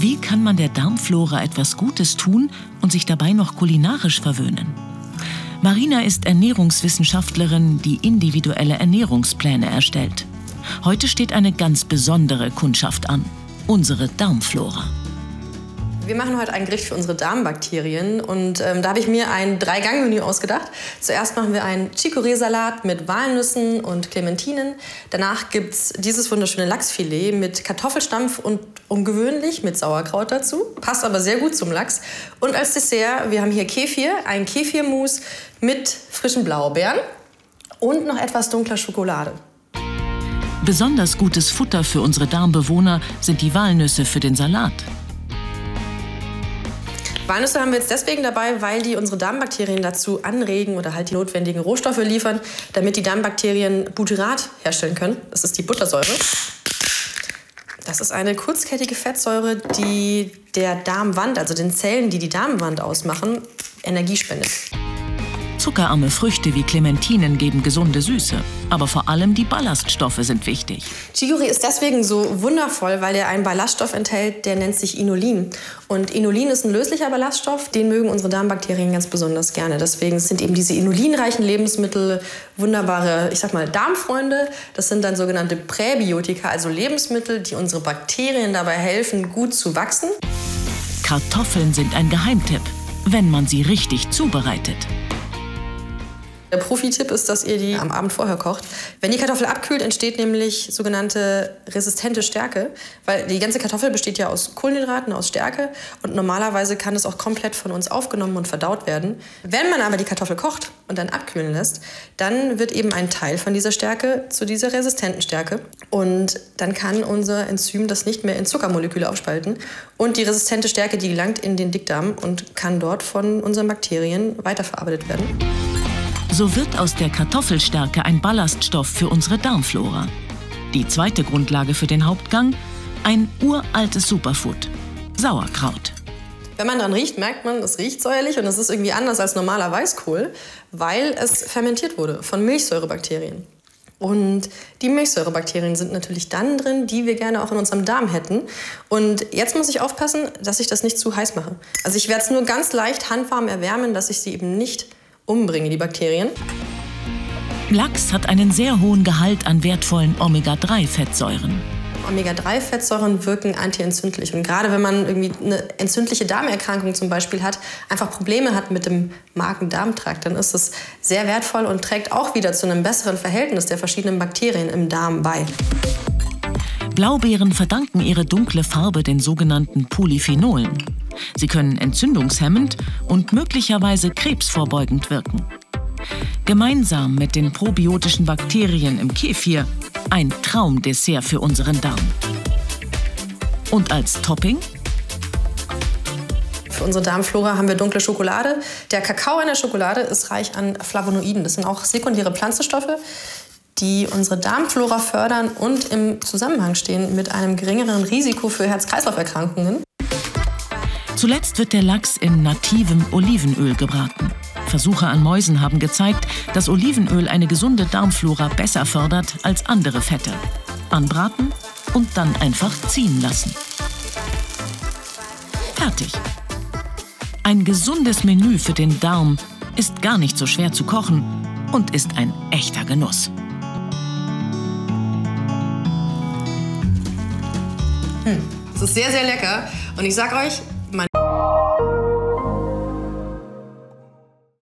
Wie kann man der Darmflora etwas Gutes tun und sich dabei noch kulinarisch verwöhnen? Marina ist Ernährungswissenschaftlerin, die individuelle Ernährungspläne erstellt. Heute steht eine ganz besondere Kundschaft an, unsere Darmflora. Wir machen heute ein Gericht für unsere Darmbakterien und ähm, da habe ich mir ein Drei-Gang-Menü ausgedacht. Zuerst machen wir einen Chicorée-Salat mit Walnüssen und Clementinen. Danach gibt es dieses wunderschöne Lachsfilet mit Kartoffelstampf und ungewöhnlich mit Sauerkraut dazu. Passt aber sehr gut zum Lachs. Und als Dessert, wir haben hier Kefir, ein Kefirmus mit frischen Blaubeeren und noch etwas dunkler Schokolade. Besonders gutes Futter für unsere Darmbewohner sind die Walnüsse für den Salat. Walnüsse haben wir jetzt deswegen dabei, weil die unsere Darmbakterien dazu anregen oder halt die notwendigen Rohstoffe liefern, damit die Darmbakterien Butyrat herstellen können. Das ist die Buttersäure. Das ist eine kurzkettige Fettsäure, die der Darmwand, also den Zellen, die die Darmwand ausmachen, Energie spendet. Zuckerarme Früchte wie Clementinen geben gesunde Süße. Aber vor allem die Ballaststoffe sind wichtig. Chicorée ist deswegen so wundervoll, weil er einen Ballaststoff enthält, der nennt sich Inulin. Und Inulin ist ein löslicher Ballaststoff, den mögen unsere Darmbakterien ganz besonders gerne. Deswegen sind eben diese inulinreichen Lebensmittel wunderbare, ich sag mal, Darmfreunde. Das sind dann sogenannte Präbiotika, also Lebensmittel, die unsere Bakterien dabei helfen, gut zu wachsen. Kartoffeln sind ein Geheimtipp, wenn man sie richtig zubereitet. Der Profi-Tipp ist, dass ihr die am Abend vorher kocht. Wenn die Kartoffel abkühlt, entsteht nämlich sogenannte resistente Stärke, weil die ganze Kartoffel besteht ja aus Kohlenhydraten, aus Stärke und normalerweise kann es auch komplett von uns aufgenommen und verdaut werden. Wenn man aber die Kartoffel kocht und dann abkühlen lässt, dann wird eben ein Teil von dieser Stärke zu dieser resistenten Stärke und dann kann unser Enzym das nicht mehr in Zuckermoleküle aufspalten und die resistente Stärke, die gelangt in den Dickdarm und kann dort von unseren Bakterien weiterverarbeitet werden. So wird aus der Kartoffelstärke ein Ballaststoff für unsere Darmflora. Die zweite Grundlage für den Hauptgang, ein uraltes Superfood, Sauerkraut. Wenn man dran riecht, merkt man, es riecht säuerlich und es ist irgendwie anders als normaler Weißkohl, weil es fermentiert wurde von Milchsäurebakterien. Und die Milchsäurebakterien sind natürlich dann drin, die wir gerne auch in unserem Darm hätten. Und jetzt muss ich aufpassen, dass ich das nicht zu heiß mache. Also ich werde es nur ganz leicht handwarm erwärmen, dass ich sie eben nicht umbringe, die Bakterien. Lachs hat einen sehr hohen Gehalt an wertvollen Omega-3-Fettsäuren. Omega-3-Fettsäuren wirken antientzündlich. Und gerade wenn man irgendwie eine entzündliche Darmerkrankung zum Beispiel hat, einfach Probleme hat mit dem Magen-Darm-Trakt, dann ist es sehr wertvoll und trägt auch wieder zu einem besseren Verhältnis der verschiedenen Bakterien im Darm bei. Blaubeeren verdanken ihre dunkle Farbe den sogenannten Polyphenolen. Sie können entzündungshemmend und möglicherweise krebsvorbeugend wirken. Gemeinsam mit den probiotischen Bakterien im Kefir ein Traumdessert für unseren Darm. Und als Topping? Für unsere Darmflora haben wir dunkle Schokolade. Der Kakao in der Schokolade ist reich an Flavonoiden. Das sind auch sekundäre Pflanzenstoffe, die unsere Darmflora fördern und im Zusammenhang stehen mit einem geringeren Risiko für Herz-Kreislauf-Erkrankungen. Zuletzt wird der Lachs in nativem Olivenöl gebraten. Versuche an Mäusen haben gezeigt, dass Olivenöl eine gesunde Darmflora besser fördert als andere Fette. Anbraten und dann einfach ziehen lassen. Fertig. Ein gesundes Menü für den Darm ist gar nicht so schwer zu kochen und ist ein echter Genuss. Hm. Es ist sehr, sehr lecker. Und ich sag euch,